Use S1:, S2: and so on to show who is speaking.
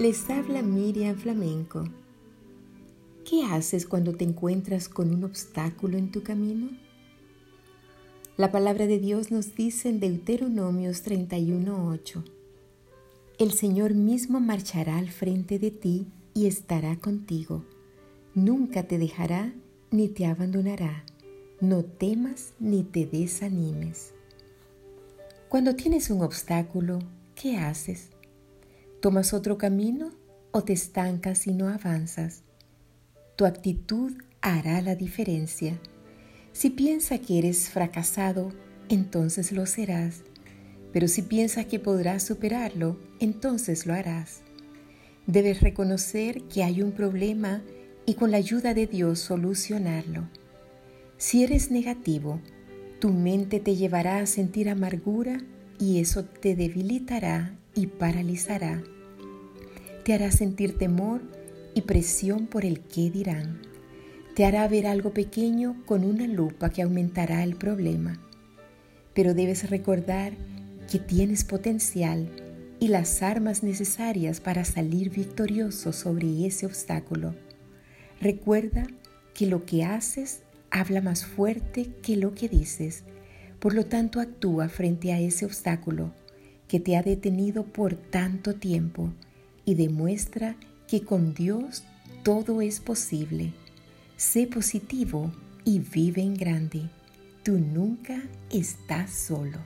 S1: Les habla Miriam Flamenco. ¿Qué haces cuando te encuentras con un obstáculo en tu camino? La palabra de Dios nos dice en Deuteronomios 31:8, El Señor mismo marchará al frente de ti y estará contigo. Nunca te dejará ni te abandonará. No temas ni te desanimes. Cuando tienes un obstáculo, ¿qué haces? ¿Tomas otro camino o te estancas y no avanzas? Tu actitud hará la diferencia. Si piensas que eres fracasado, entonces lo serás. Pero si piensas que podrás superarlo, entonces lo harás. Debes reconocer que hay un problema y con la ayuda de Dios solucionarlo. Si eres negativo, tu mente te llevará a sentir amargura y eso te debilitará y paralizará. Te hará sentir temor y presión por el qué dirán. Te hará ver algo pequeño con una lupa que aumentará el problema. Pero debes recordar que tienes potencial y las armas necesarias para salir victorioso sobre ese obstáculo. Recuerda que lo que haces habla más fuerte que lo que dices. Por lo tanto, actúa frente a ese obstáculo que te ha detenido por tanto tiempo y demuestra que con Dios todo es posible. Sé positivo y vive en grande. Tú nunca estás solo.